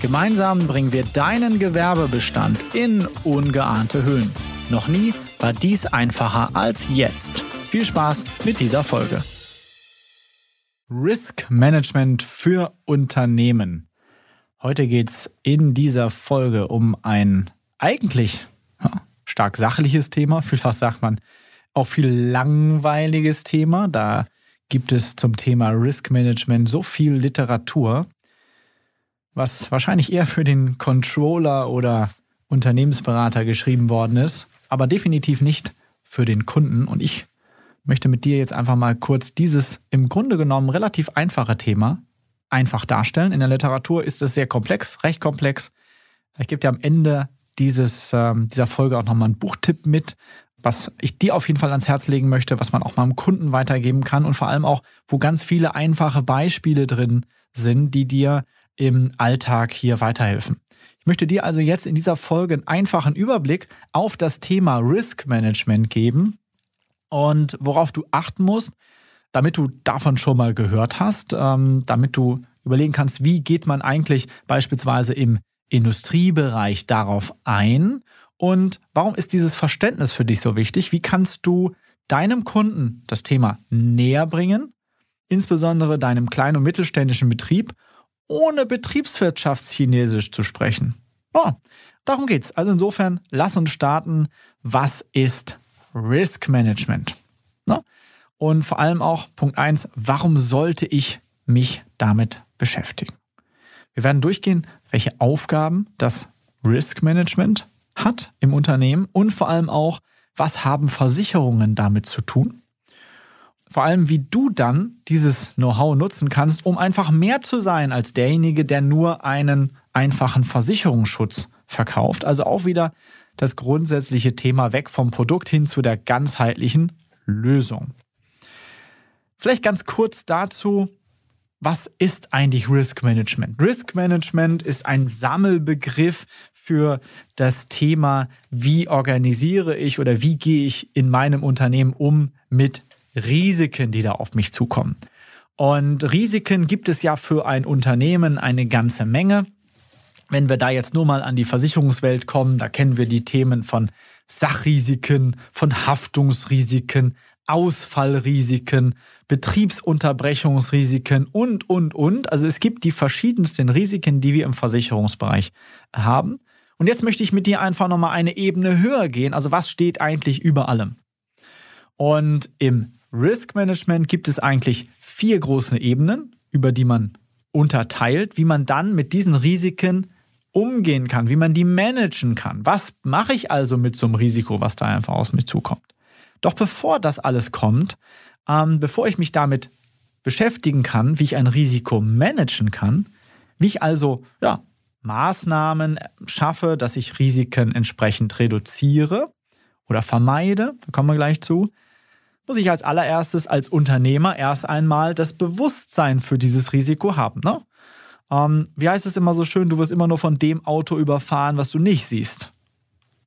Gemeinsam bringen wir deinen Gewerbebestand in ungeahnte Höhen. Noch nie war dies einfacher als jetzt. Viel Spaß mit dieser Folge. Risk Management für Unternehmen. Heute geht es in dieser Folge um ein eigentlich stark sachliches Thema, vielfach sagt man auch viel langweiliges Thema. Da gibt es zum Thema Risk Management so viel Literatur was wahrscheinlich eher für den Controller oder Unternehmensberater geschrieben worden ist, aber definitiv nicht für den Kunden. Und ich möchte mit dir jetzt einfach mal kurz dieses im Grunde genommen relativ einfache Thema einfach darstellen. In der Literatur ist es sehr komplex, recht komplex. Ich gebe dir am Ende dieses, äh, dieser Folge auch nochmal einen Buchtipp mit, was ich dir auf jeden Fall ans Herz legen möchte, was man auch mal dem Kunden weitergeben kann und vor allem auch, wo ganz viele einfache Beispiele drin sind, die dir im Alltag hier weiterhelfen. Ich möchte dir also jetzt in dieser Folge einen einfachen Überblick auf das Thema Risk Management geben und worauf du achten musst, damit du davon schon mal gehört hast, ähm, damit du überlegen kannst, wie geht man eigentlich beispielsweise im Industriebereich darauf ein und warum ist dieses Verständnis für dich so wichtig? Wie kannst du deinem Kunden das Thema näher bringen, insbesondere deinem kleinen und mittelständischen Betrieb ohne Betriebswirtschaftschinesisch zu sprechen. Oh, darum geht's. Also insofern, lass uns starten. Was ist Risk Management? Ne? Und vor allem auch Punkt 1, warum sollte ich mich damit beschäftigen? Wir werden durchgehen, welche Aufgaben das Risk Management hat im Unternehmen und vor allem auch, was haben Versicherungen damit zu tun? Vor allem, wie du dann dieses Know-how nutzen kannst, um einfach mehr zu sein als derjenige, der nur einen einfachen Versicherungsschutz verkauft. Also auch wieder das grundsätzliche Thema weg vom Produkt hin zu der ganzheitlichen Lösung. Vielleicht ganz kurz dazu, was ist eigentlich Risk Management? Risk Management ist ein Sammelbegriff für das Thema, wie organisiere ich oder wie gehe ich in meinem Unternehmen um mit Risiken, die da auf mich zukommen. Und Risiken gibt es ja für ein Unternehmen eine ganze Menge. Wenn wir da jetzt nur mal an die Versicherungswelt kommen, da kennen wir die Themen von Sachrisiken, von Haftungsrisiken, Ausfallrisiken, Betriebsunterbrechungsrisiken und, und, und. Also es gibt die verschiedensten Risiken, die wir im Versicherungsbereich haben. Und jetzt möchte ich mit dir einfach nochmal eine Ebene höher gehen. Also was steht eigentlich über allem? Und im Risk Management gibt es eigentlich vier große Ebenen, über die man unterteilt, wie man dann mit diesen Risiken umgehen kann, wie man die managen kann. Was mache ich also mit so einem Risiko, was da einfach aus mir zukommt? Doch bevor das alles kommt, ähm, bevor ich mich damit beschäftigen kann, wie ich ein Risiko managen kann, wie ich also ja, Maßnahmen schaffe, dass ich Risiken entsprechend reduziere oder vermeide, da kommen wir gleich zu, muss ich als allererstes als Unternehmer erst einmal das Bewusstsein für dieses Risiko haben. Ne? Ähm, wie heißt es immer so schön, du wirst immer nur von dem Auto überfahren, was du nicht siehst.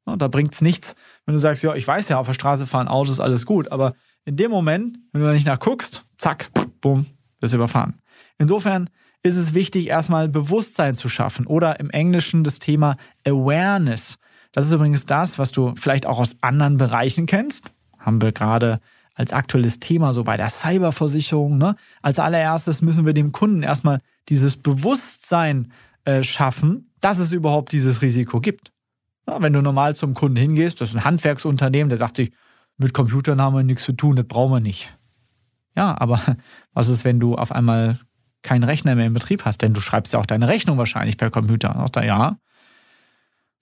Ja, da bringt es nichts, wenn du sagst, ja, ich weiß ja, auf der Straße fahren Autos, alles gut, aber in dem Moment, wenn du da nicht nachguckst, zack, bumm, wirst du überfahren. Insofern ist es wichtig, erstmal Bewusstsein zu schaffen oder im Englischen das Thema Awareness. Das ist übrigens das, was du vielleicht auch aus anderen Bereichen kennst. Haben wir gerade als aktuelles Thema, so bei der Cyberversicherung. Ne? Als allererstes müssen wir dem Kunden erstmal dieses Bewusstsein äh, schaffen, dass es überhaupt dieses Risiko gibt. Ja, wenn du normal zum Kunden hingehst, das ist ein Handwerksunternehmen, der sagt sich, mit Computern haben wir nichts zu tun, das brauchen wir nicht. Ja, aber was ist, wenn du auf einmal keinen Rechner mehr im Betrieb hast? Denn du schreibst ja auch deine Rechnung wahrscheinlich per Computer. Auch da, ja.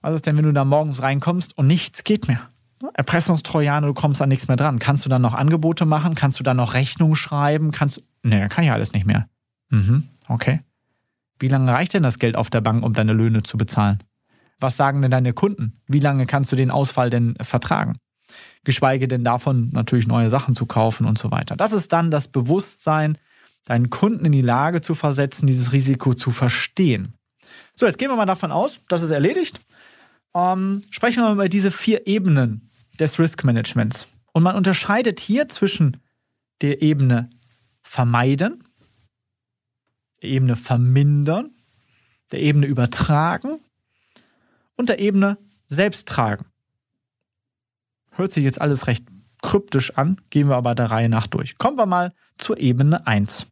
Was ist denn, wenn du da morgens reinkommst und nichts geht mehr? Erpressungstrojaner, du kommst an nichts mehr dran. Kannst du dann noch Angebote machen? Kannst du dann noch Rechnungen schreiben? Kannst. Nee, kann ich alles nicht mehr. Mhm, okay. Wie lange reicht denn das Geld auf der Bank, um deine Löhne zu bezahlen? Was sagen denn deine Kunden? Wie lange kannst du den Ausfall denn vertragen? Geschweige denn davon natürlich neue Sachen zu kaufen und so weiter. Das ist dann das Bewusstsein, deinen Kunden in die Lage zu versetzen, dieses Risiko zu verstehen. So, jetzt gehen wir mal davon aus, das ist erledigt. Ähm, sprechen wir mal über diese vier Ebenen des Risk Managements. Und man unterscheidet hier zwischen der Ebene vermeiden, der Ebene vermindern, der Ebene übertragen und der Ebene selbst tragen. Hört sich jetzt alles recht kryptisch an, gehen wir aber der Reihe nach durch. Kommen wir mal zur Ebene 1.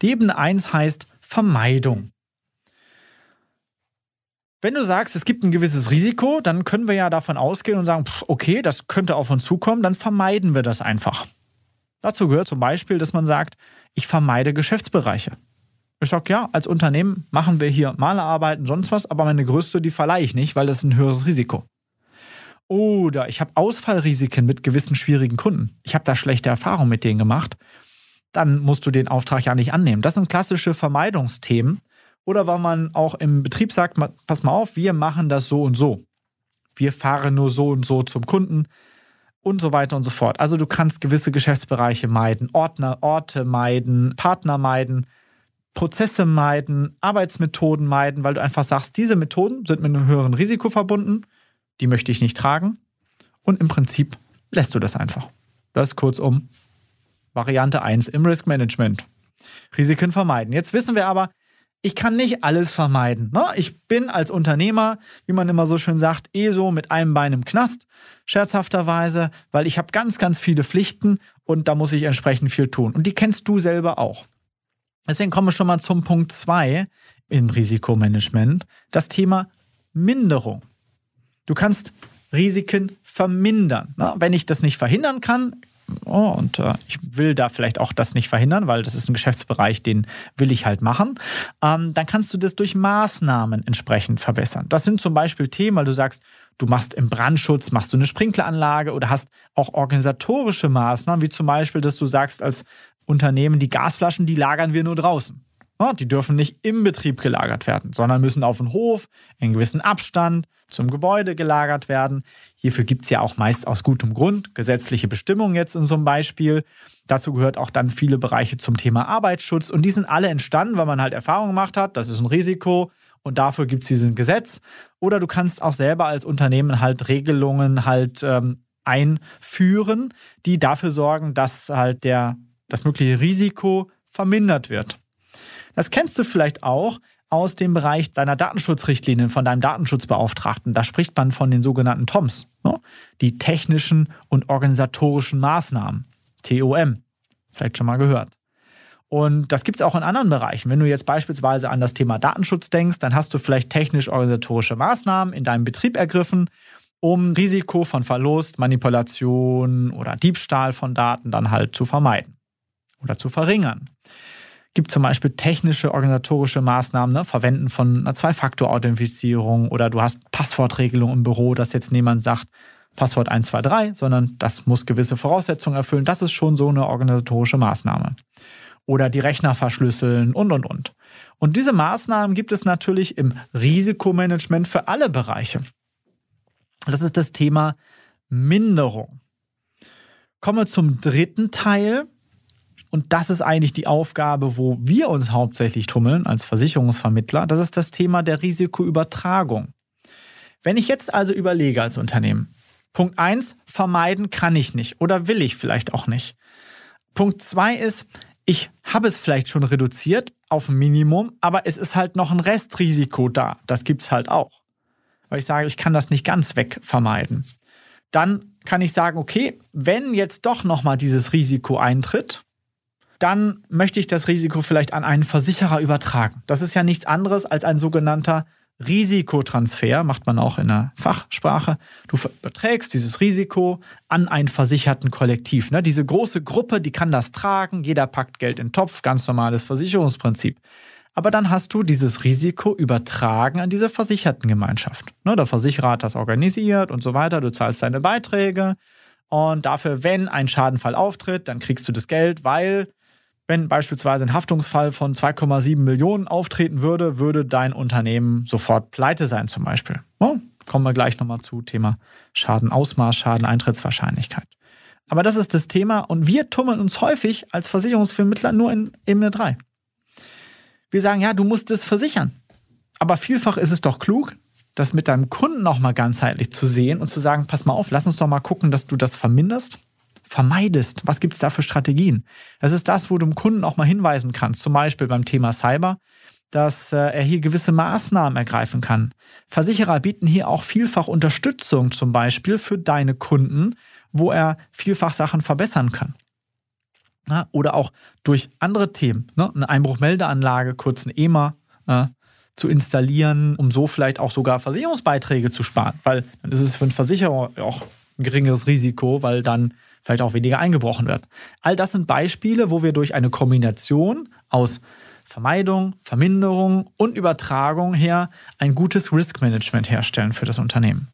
Die Ebene 1 heißt Vermeidung. Wenn du sagst, es gibt ein gewisses Risiko, dann können wir ja davon ausgehen und sagen, okay, das könnte auf uns zukommen, dann vermeiden wir das einfach. Dazu gehört zum Beispiel, dass man sagt, ich vermeide Geschäftsbereiche. Ich sage, ja, als Unternehmen machen wir hier Malerarbeiten, sonst was, aber meine größte, die verleihe ich nicht, weil das ist ein höheres Risiko. Oder ich habe Ausfallrisiken mit gewissen schwierigen Kunden. Ich habe da schlechte Erfahrungen mit denen gemacht. Dann musst du den Auftrag ja nicht annehmen. Das sind klassische Vermeidungsthemen. Oder weil man auch im Betrieb sagt, pass mal auf, wir machen das so und so. Wir fahren nur so und so zum Kunden und so weiter und so fort. Also du kannst gewisse Geschäftsbereiche meiden, Ordner, Orte meiden, Partner meiden, Prozesse meiden, Arbeitsmethoden meiden, weil du einfach sagst, diese Methoden sind mit einem höheren Risiko verbunden, die möchte ich nicht tragen und im Prinzip lässt du das einfach. Das ist kurzum Variante 1 im Risk Management. Risiken vermeiden. Jetzt wissen wir aber, ich kann nicht alles vermeiden. Ne? Ich bin als Unternehmer, wie man immer so schön sagt, eh so mit einem Bein im Knast, scherzhafterweise, weil ich habe ganz, ganz viele Pflichten und da muss ich entsprechend viel tun. Und die kennst du selber auch. Deswegen kommen wir schon mal zum Punkt 2 im Risikomanagement, das Thema Minderung. Du kannst Risiken vermindern. Ne? Wenn ich das nicht verhindern kann, Oh, und äh, ich will da vielleicht auch das nicht verhindern, weil das ist ein Geschäftsbereich, den will ich halt machen. Ähm, dann kannst du das durch Maßnahmen entsprechend verbessern. Das sind zum Beispiel Themen, weil du sagst, du machst im Brandschutz, machst du eine Sprinkleranlage oder hast auch organisatorische Maßnahmen, wie zum Beispiel, dass du sagst als Unternehmen, die Gasflaschen, die lagern wir nur draußen. Die dürfen nicht im Betrieb gelagert werden, sondern müssen auf den Hof in gewissen Abstand zum Gebäude gelagert werden. Hierfür gibt es ja auch meist aus gutem Grund gesetzliche Bestimmungen jetzt in so einem Beispiel. Dazu gehört auch dann viele Bereiche zum Thema Arbeitsschutz und die sind alle entstanden, weil man halt Erfahrung gemacht hat, das ist ein Risiko und dafür gibt es diesen Gesetz. Oder du kannst auch selber als Unternehmen halt Regelungen halt ähm, einführen, die dafür sorgen, dass halt der, das mögliche Risiko vermindert wird. Das kennst du vielleicht auch aus dem Bereich deiner Datenschutzrichtlinien, von deinem Datenschutzbeauftragten. Da spricht man von den sogenannten TOMs, ne? die technischen und organisatorischen Maßnahmen, TOM. Vielleicht schon mal gehört. Und das gibt es auch in anderen Bereichen. Wenn du jetzt beispielsweise an das Thema Datenschutz denkst, dann hast du vielleicht technisch-organisatorische Maßnahmen in deinem Betrieb ergriffen, um Risiko von Verlust, Manipulation oder Diebstahl von Daten dann halt zu vermeiden oder zu verringern gibt zum Beispiel technische, organisatorische Maßnahmen, ne? Verwenden von einer Zwei-Faktor-Authentifizierung oder du hast Passwortregelung im Büro, dass jetzt niemand sagt, Passwort 123, sondern das muss gewisse Voraussetzungen erfüllen. Das ist schon so eine organisatorische Maßnahme. Oder die Rechner verschlüsseln und, und, und. Und diese Maßnahmen gibt es natürlich im Risikomanagement für alle Bereiche. Das ist das Thema Minderung. Kommen wir zum dritten Teil, und das ist eigentlich die Aufgabe, wo wir uns hauptsächlich tummeln als Versicherungsvermittler. Das ist das Thema der Risikoübertragung. Wenn ich jetzt also überlege als Unternehmen, Punkt 1, vermeiden kann ich nicht oder will ich vielleicht auch nicht. Punkt 2 ist, ich habe es vielleicht schon reduziert auf ein Minimum, aber es ist halt noch ein Restrisiko da. Das gibt es halt auch. Weil ich sage, ich kann das nicht ganz weg vermeiden. Dann kann ich sagen, okay, wenn jetzt doch nochmal dieses Risiko eintritt, dann möchte ich das Risiko vielleicht an einen Versicherer übertragen. Das ist ja nichts anderes als ein sogenannter Risikotransfer, macht man auch in der Fachsprache. Du überträgst dieses Risiko an einen versicherten Kollektiv. Ne? Diese große Gruppe, die kann das tragen, jeder packt Geld in den Topf, ganz normales Versicherungsprinzip. Aber dann hast du dieses Risiko übertragen an diese versicherten Gemeinschaft. Ne? Der Versicherer hat das organisiert und so weiter, du zahlst deine Beiträge und dafür, wenn ein Schadenfall auftritt, dann kriegst du das Geld, weil wenn beispielsweise ein Haftungsfall von 2,7 Millionen auftreten würde, würde dein Unternehmen sofort pleite sein zum Beispiel. kommen wir gleich nochmal zu. Thema Schadenausmaß, Schadeneintrittswahrscheinlichkeit. Aber das ist das Thema und wir tummeln uns häufig als Versicherungsvermittler nur in Ebene 3. Wir sagen, ja, du musst es versichern. Aber vielfach ist es doch klug, das mit deinem Kunden auch mal ganzheitlich zu sehen und zu sagen, pass mal auf, lass uns doch mal gucken, dass du das verminderst, vermeidest. Was gibt es da für Strategien? Das ist das, wo du dem Kunden auch mal hinweisen kannst, zum Beispiel beim Thema Cyber, dass äh, er hier gewisse Maßnahmen ergreifen kann. Versicherer bieten hier auch vielfach Unterstützung zum Beispiel für deine Kunden, wo er vielfach Sachen verbessern kann. Oder auch durch andere Themen, ne? eine Einbruchmeldeanlage, kurz ein EMA, äh, zu installieren, um so vielleicht auch sogar Versicherungsbeiträge zu sparen. Weil dann ist es für einen Versicherer auch ein geringeres Risiko, weil dann vielleicht auch weniger eingebrochen wird. All das sind Beispiele, wo wir durch eine Kombination aus Vermeidung, Verminderung und Übertragung her ein gutes Risk-Management herstellen für das Unternehmen.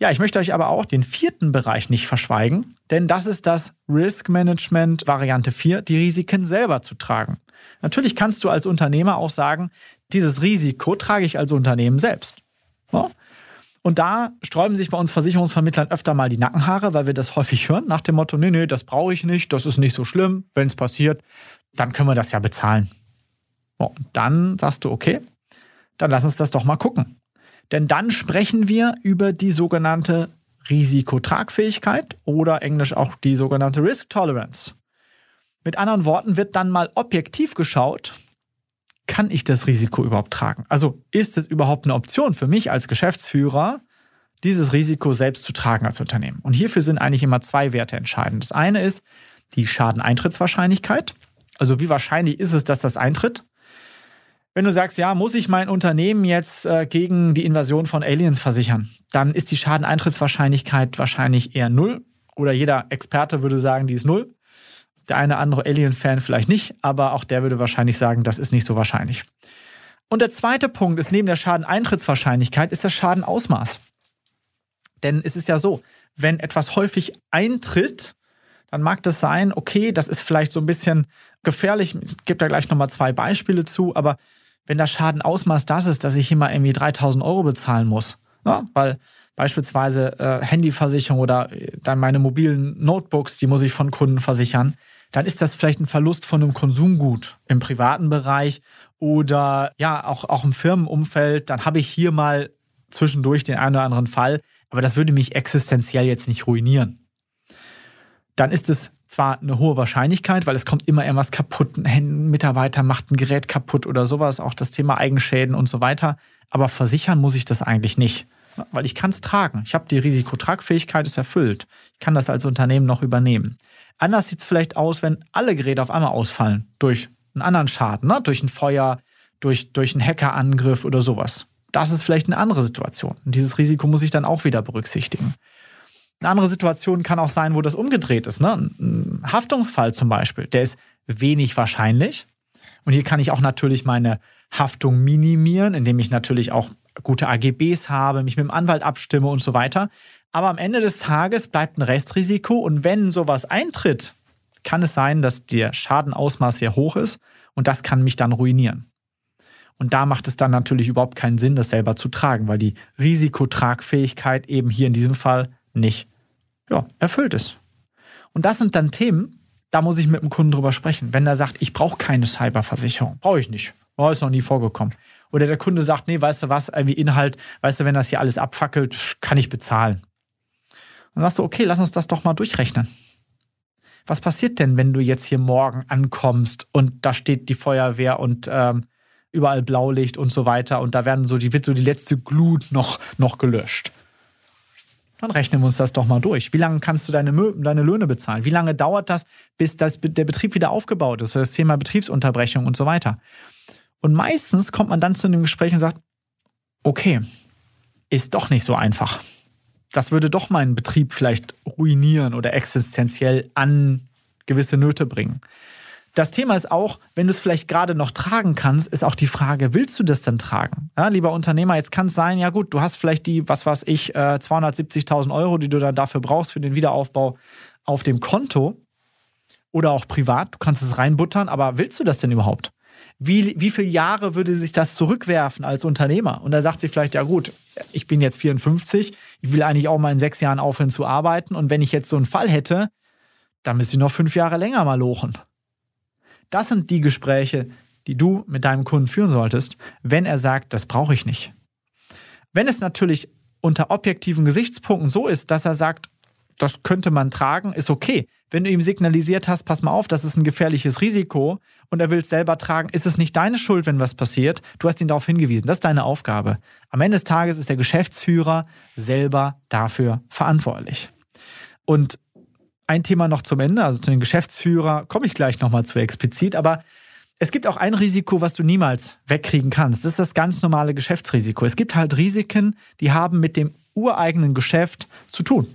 Ja, ich möchte euch aber auch den vierten Bereich nicht verschweigen, denn das ist das Risk Management Variante 4, die Risiken selber zu tragen. Natürlich kannst du als Unternehmer auch sagen, dieses Risiko trage ich als Unternehmen selbst. Ja? Und da sträuben sich bei uns Versicherungsvermittlern öfter mal die Nackenhaare, weil wir das häufig hören, nach dem Motto, nee, nee, das brauche ich nicht, das ist nicht so schlimm, wenn es passiert, dann können wir das ja bezahlen. Und dann sagst du, okay, dann lass uns das doch mal gucken. Denn dann sprechen wir über die sogenannte Risikotragfähigkeit oder englisch auch die sogenannte Risk Tolerance. Mit anderen Worten wird dann mal objektiv geschaut, kann ich das Risiko überhaupt tragen? Also ist es überhaupt eine Option für mich als Geschäftsführer, dieses Risiko selbst zu tragen als Unternehmen? Und hierfür sind eigentlich immer zwei Werte entscheidend. Das eine ist die Schadeneintrittswahrscheinlichkeit. Also wie wahrscheinlich ist es, dass das eintritt? Wenn du sagst, ja, muss ich mein Unternehmen jetzt äh, gegen die Invasion von Aliens versichern, dann ist die Schadeneintrittswahrscheinlichkeit wahrscheinlich eher null. Oder jeder Experte würde sagen, die ist null. Der eine andere Alien-Fan vielleicht nicht, aber auch der würde wahrscheinlich sagen, das ist nicht so wahrscheinlich. Und der zweite Punkt ist neben der Schadeneintrittswahrscheinlichkeit ist das Schadenausmaß. Denn es ist ja so, wenn etwas häufig eintritt, dann mag das sein, okay, das ist vielleicht so ein bisschen gefährlich. Ich gebe da gleich nochmal zwei Beispiele zu, aber wenn das Schadenausmaß das ist, dass ich mal irgendwie 3000 Euro bezahlen muss, ja, weil beispielsweise äh, Handyversicherung oder äh, dann meine mobilen Notebooks, die muss ich von Kunden versichern, dann ist das vielleicht ein Verlust von einem Konsumgut im privaten Bereich oder ja, auch, auch im Firmenumfeld. Dann habe ich hier mal zwischendurch den einen oder anderen Fall, aber das würde mich existenziell jetzt nicht ruinieren. Dann ist es zwar eine hohe Wahrscheinlichkeit, weil es kommt immer irgendwas kaputt, ein Mitarbeiter macht ein Gerät kaputt oder sowas, auch das Thema Eigenschäden und so weiter. Aber versichern muss ich das eigentlich nicht, weil ich kann es tragen. Ich habe die Risikotragfähigkeit ist erfüllt. Ich kann das als Unternehmen noch übernehmen. Anders sieht es vielleicht aus, wenn alle Geräte auf einmal ausfallen durch einen anderen Schaden, ne? durch ein Feuer, durch, durch einen Hackerangriff oder sowas. Das ist vielleicht eine andere Situation. Und dieses Risiko muss ich dann auch wieder berücksichtigen. Eine andere Situation kann auch sein, wo das umgedreht ist. Ne? Ein Haftungsfall zum Beispiel, der ist wenig wahrscheinlich. Und hier kann ich auch natürlich meine Haftung minimieren, indem ich natürlich auch gute AGBs habe, mich mit dem Anwalt abstimme und so weiter. Aber am Ende des Tages bleibt ein Restrisiko und wenn sowas eintritt, kann es sein, dass der Schadenausmaß sehr hoch ist und das kann mich dann ruinieren. Und da macht es dann natürlich überhaupt keinen Sinn, das selber zu tragen, weil die Risikotragfähigkeit eben hier in diesem Fall nicht ja, erfüllt ist. Und das sind dann Themen, da muss ich mit dem Kunden drüber sprechen. Wenn er sagt, ich brauche keine Cyberversicherung, brauche ich nicht. Oh, ist noch nie vorgekommen. Oder der Kunde sagt, nee, weißt du was, irgendwie Inhalt, weißt du, wenn das hier alles abfackelt, kann ich bezahlen. Dann sagst du, okay, lass uns das doch mal durchrechnen. Was passiert denn, wenn du jetzt hier morgen ankommst und da steht die Feuerwehr und ähm, überall Blaulicht und so weiter und da werden so die, wird so die letzte Glut noch, noch gelöscht? Dann rechnen wir uns das doch mal durch. Wie lange kannst du deine, deine Löhne bezahlen? Wie lange dauert das, bis das, der Betrieb wieder aufgebaut ist? Das Thema Betriebsunterbrechung und so weiter. Und meistens kommt man dann zu einem Gespräch und sagt, okay, ist doch nicht so einfach. Das würde doch meinen Betrieb vielleicht ruinieren oder existenziell an gewisse Nöte bringen. Das Thema ist auch, wenn du es vielleicht gerade noch tragen kannst, ist auch die Frage, willst du das denn tragen? Ja, lieber Unternehmer, jetzt kann es sein, ja gut, du hast vielleicht die, was weiß ich, 270.000 äh, Euro, die du dann dafür brauchst für den Wiederaufbau auf dem Konto oder auch privat. Du kannst es reinbuttern, aber willst du das denn überhaupt? wie, wie viele Jahre würde sich das zurückwerfen als Unternehmer? Und da sagt sie vielleicht, ja gut, ich bin jetzt 54, ich will eigentlich auch mal in sechs Jahren aufhören zu arbeiten. Und wenn ich jetzt so einen Fall hätte, dann müsste ich noch fünf Jahre länger mal lochen. Das sind die Gespräche, die du mit deinem Kunden führen solltest, wenn er sagt, das brauche ich nicht. Wenn es natürlich unter objektiven Gesichtspunkten so ist, dass er sagt, das könnte man tragen, ist okay. Wenn du ihm signalisiert hast, pass mal auf, das ist ein gefährliches Risiko und er will es selber tragen, ist es nicht deine Schuld, wenn was passiert. Du hast ihn darauf hingewiesen. Das ist deine Aufgabe. Am Ende des Tages ist der Geschäftsführer selber dafür verantwortlich. Und ein Thema noch zum Ende, also zu den Geschäftsführer komme ich gleich nochmal zu explizit, aber es gibt auch ein Risiko, was du niemals wegkriegen kannst. Das ist das ganz normale Geschäftsrisiko. Es gibt halt Risiken, die haben mit dem ureigenen Geschäft zu tun.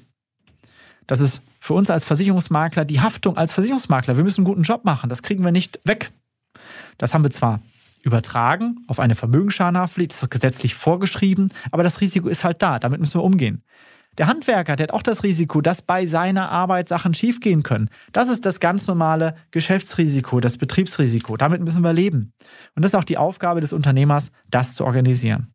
Das ist für uns als Versicherungsmakler die Haftung als Versicherungsmakler. Wir müssen einen guten Job machen. Das kriegen wir nicht weg. Das haben wir zwar übertragen auf eine Vermögensschadenhaftpflicht, das ist gesetzlich vorgeschrieben, aber das Risiko ist halt da. Damit müssen wir umgehen. Der Handwerker, der hat auch das Risiko, dass bei seiner Arbeit Sachen schiefgehen können. Das ist das ganz normale Geschäftsrisiko, das Betriebsrisiko. Damit müssen wir leben. Und das ist auch die Aufgabe des Unternehmers, das zu organisieren.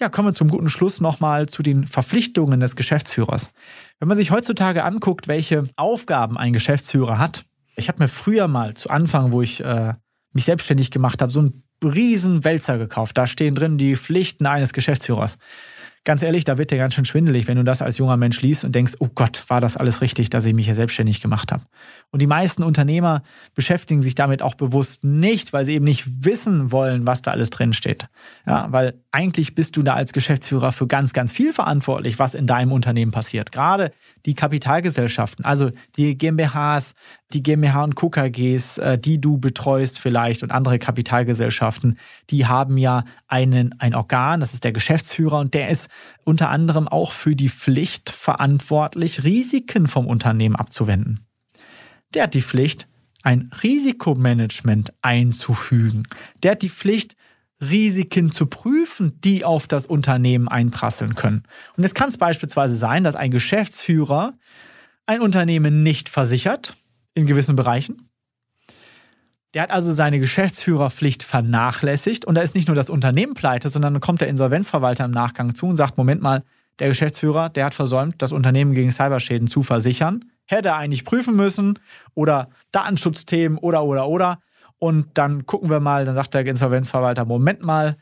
Ja, kommen wir zum guten Schluss nochmal zu den Verpflichtungen des Geschäftsführers. Wenn man sich heutzutage anguckt, welche Aufgaben ein Geschäftsführer hat, ich habe mir früher mal zu Anfang, wo ich äh, mich selbstständig gemacht habe, so einen riesen Wälzer gekauft. Da stehen drin die Pflichten eines Geschäftsführers ganz ehrlich, da wird dir ganz schön schwindelig, wenn du das als junger Mensch liest und denkst, oh Gott, war das alles richtig, dass ich mich hier selbstständig gemacht habe. Und die meisten Unternehmer beschäftigen sich damit auch bewusst nicht, weil sie eben nicht wissen wollen, was da alles drin steht. Ja, weil eigentlich bist du da als Geschäftsführer für ganz, ganz viel verantwortlich, was in deinem Unternehmen passiert. Gerade die Kapitalgesellschaften, also die GmbHs, die GmbH und KKGs, äh, die du betreust vielleicht und andere Kapitalgesellschaften, die haben ja einen, ein Organ, das ist der Geschäftsführer und der ist unter anderem auch für die Pflicht verantwortlich, Risiken vom Unternehmen abzuwenden. Der hat die Pflicht, ein Risikomanagement einzufügen. Der hat die Pflicht, Risiken zu prüfen, die auf das Unternehmen einprasseln können. Und jetzt kann es beispielsweise sein, dass ein Geschäftsführer ein Unternehmen nicht versichert in gewissen Bereichen. Der hat also seine Geschäftsführerpflicht vernachlässigt und da ist nicht nur das Unternehmen pleite, sondern dann kommt der Insolvenzverwalter im Nachgang zu und sagt, Moment mal, der Geschäftsführer, der hat versäumt, das Unternehmen gegen Cyberschäden zu versichern. Hätte er eigentlich prüfen müssen oder Datenschutzthemen oder, oder, oder. Und dann gucken wir mal, dann sagt der Insolvenzverwalter, Moment mal,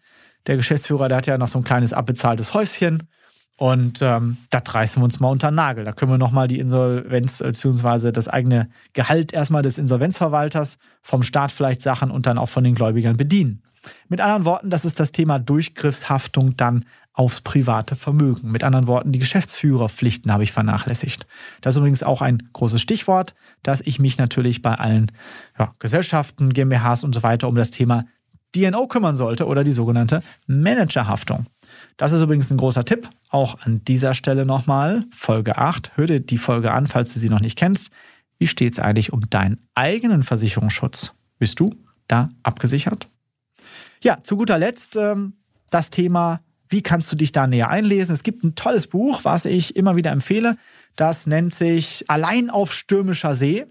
der Geschäftsführer, der hat ja noch so ein kleines abbezahltes Häuschen. Und ähm, das reißen wir uns mal unter den Nagel. Da können wir nochmal die Insolvenz bzw. das eigene Gehalt erstmal des Insolvenzverwalters, vom Staat vielleicht Sachen und dann auch von den Gläubigern bedienen. Mit anderen Worten, das ist das Thema Durchgriffshaftung dann aufs private Vermögen. Mit anderen Worten, die Geschäftsführerpflichten habe ich vernachlässigt. Das ist übrigens auch ein großes Stichwort, dass ich mich natürlich bei allen ja, Gesellschaften, GmbHs und so weiter um das Thema DNO kümmern sollte oder die sogenannte Managerhaftung. Das ist übrigens ein großer Tipp. Auch an dieser Stelle nochmal Folge 8. Hör dir die Folge an, falls du sie noch nicht kennst. Wie steht es eigentlich um deinen eigenen Versicherungsschutz? Bist du da abgesichert? Ja, zu guter Letzt ähm, das Thema, wie kannst du dich da näher einlesen? Es gibt ein tolles Buch, was ich immer wieder empfehle. Das nennt sich Allein auf stürmischer See.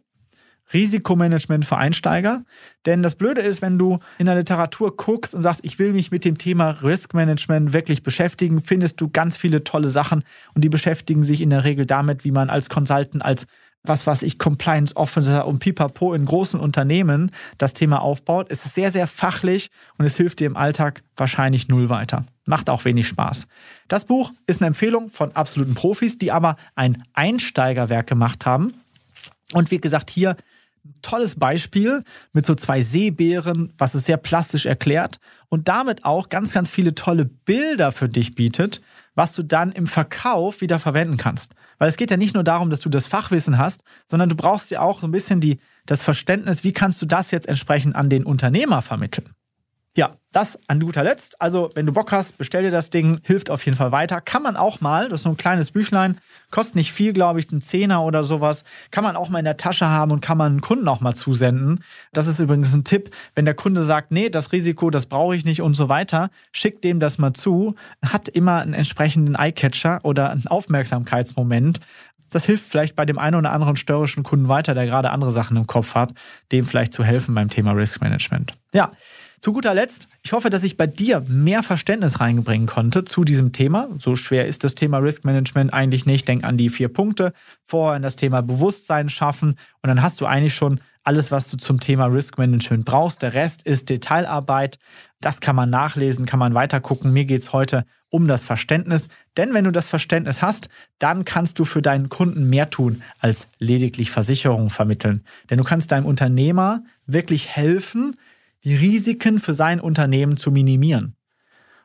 Risikomanagement für Einsteiger. Denn das Blöde ist, wenn du in der Literatur guckst und sagst, ich will mich mit dem Thema Riskmanagement wirklich beschäftigen, findest du ganz viele tolle Sachen und die beschäftigen sich in der Regel damit, wie man als Consultant, als was was ich, Compliance Officer und Pipapo in großen Unternehmen das Thema aufbaut. Es ist sehr, sehr fachlich und es hilft dir im Alltag wahrscheinlich null weiter. Macht auch wenig Spaß. Das Buch ist eine Empfehlung von absoluten Profis, die aber ein Einsteigerwerk gemacht haben. Und wie gesagt, hier tolles Beispiel mit so zwei Seebären, was es sehr plastisch erklärt und damit auch ganz, ganz viele tolle Bilder für dich bietet, was du dann im Verkauf wieder verwenden kannst. Weil es geht ja nicht nur darum, dass du das Fachwissen hast, sondern du brauchst ja auch so ein bisschen die, das Verständnis, wie kannst du das jetzt entsprechend an den Unternehmer vermitteln. Ja, das an guter Letzt. Also, wenn du Bock hast, bestell dir das Ding, hilft auf jeden Fall weiter. Kann man auch mal, das ist so ein kleines Büchlein, kostet nicht viel, glaube ich, ein Zehner oder sowas. Kann man auch mal in der Tasche haben und kann man einen Kunden auch mal zusenden. Das ist übrigens ein Tipp, wenn der Kunde sagt, nee, das Risiko, das brauche ich nicht und so weiter, schickt dem das mal zu. Hat immer einen entsprechenden Eyecatcher oder einen Aufmerksamkeitsmoment das hilft vielleicht bei dem einen oder anderen störrischen Kunden weiter, der gerade andere Sachen im Kopf hat, dem vielleicht zu helfen beim Thema Risk Management. Ja, zu guter Letzt, ich hoffe, dass ich bei dir mehr Verständnis reinbringen konnte zu diesem Thema. So schwer ist das Thema Risk Management eigentlich nicht. Denk an die vier Punkte. Vorher in das Thema Bewusstsein schaffen und dann hast du eigentlich schon alles, was du zum Thema Risk Management brauchst. Der Rest ist Detailarbeit. Das kann man nachlesen, kann man weitergucken. Mir geht es heute um das Verständnis. Denn wenn du das Verständnis hast, dann kannst du für deinen Kunden mehr tun als lediglich Versicherungen vermitteln. Denn du kannst deinem Unternehmer wirklich helfen, die Risiken für sein Unternehmen zu minimieren.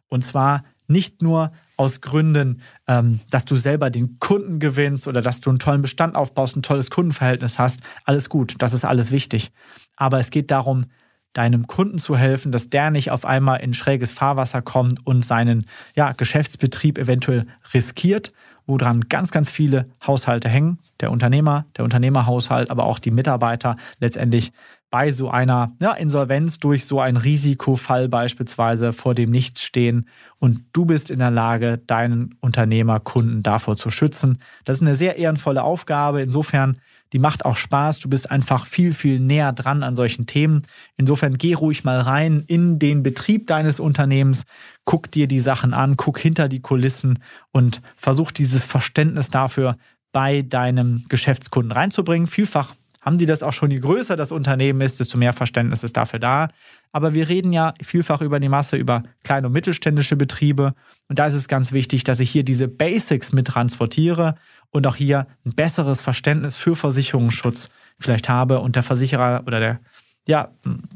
Und zwar nicht nur aus Gründen, ähm, dass du selber den Kunden gewinnst oder dass du einen tollen Bestand aufbaust, ein tolles Kundenverhältnis hast. Alles gut, das ist alles wichtig. Aber es geht darum, deinem Kunden zu helfen, dass der nicht auf einmal in schräges Fahrwasser kommt und seinen ja, Geschäftsbetrieb eventuell riskiert, woran ganz, ganz viele Haushalte hängen. Der Unternehmer, der Unternehmerhaushalt, aber auch die Mitarbeiter letztendlich bei so einer ja, Insolvenz durch so einen Risikofall beispielsweise vor dem Nichts stehen und du bist in der Lage, deinen Unternehmerkunden davor zu schützen. Das ist eine sehr ehrenvolle Aufgabe. Insofern, die macht auch Spaß. Du bist einfach viel, viel näher dran an solchen Themen. Insofern geh ruhig mal rein in den Betrieb deines Unternehmens, guck dir die Sachen an, guck hinter die Kulissen und versuch dieses Verständnis dafür bei deinem Geschäftskunden reinzubringen. Vielfach haben die das auch schon, je größer das Unternehmen ist, desto mehr Verständnis ist dafür da. Aber wir reden ja vielfach über die Masse, über kleine und mittelständische Betriebe. Und da ist es ganz wichtig, dass ich hier diese Basics mit transportiere und auch hier ein besseres Verständnis für Versicherungsschutz vielleicht habe und der Versicherer oder der, ja,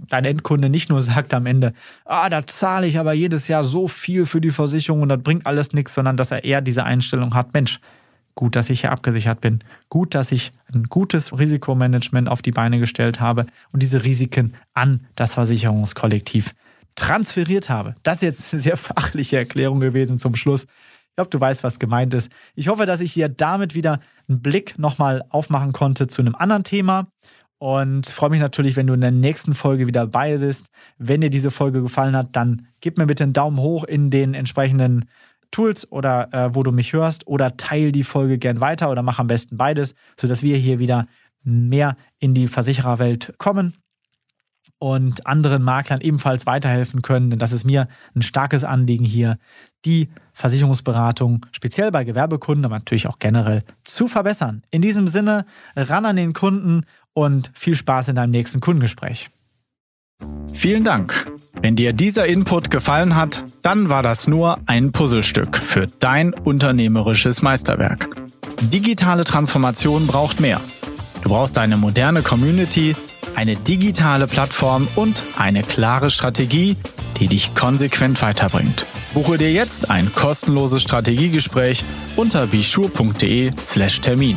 dein Endkunde nicht nur sagt am Ende, ah, da zahle ich aber jedes Jahr so viel für die Versicherung und das bringt alles nichts, sondern dass er eher diese Einstellung hat, Mensch, Gut, dass ich hier abgesichert bin. Gut, dass ich ein gutes Risikomanagement auf die Beine gestellt habe und diese Risiken an das Versicherungskollektiv transferiert habe. Das ist jetzt eine sehr fachliche Erklärung gewesen zum Schluss. Ich glaube, du weißt, was gemeint ist. Ich hoffe, dass ich dir damit wieder einen Blick nochmal aufmachen konnte zu einem anderen Thema. Und freue mich natürlich, wenn du in der nächsten Folge wieder dabei bist. Wenn dir diese Folge gefallen hat, dann gib mir bitte einen Daumen hoch in den entsprechenden Tools oder äh, wo du mich hörst oder teil die Folge gern weiter oder mach am besten beides, sodass wir hier wieder mehr in die Versichererwelt kommen und anderen Maklern ebenfalls weiterhelfen können, denn das ist mir ein starkes Anliegen hier, die Versicherungsberatung speziell bei Gewerbekunden, aber natürlich auch generell zu verbessern. In diesem Sinne, ran an den Kunden und viel Spaß in deinem nächsten Kundengespräch. Vielen Dank. Wenn dir dieser Input gefallen hat, dann war das nur ein Puzzlestück für dein unternehmerisches Meisterwerk. Digitale Transformation braucht mehr. Du brauchst eine moderne Community, eine digitale Plattform und eine klare Strategie, die dich konsequent weiterbringt. Buche dir jetzt ein kostenloses Strategiegespräch unter bischur.de/termin.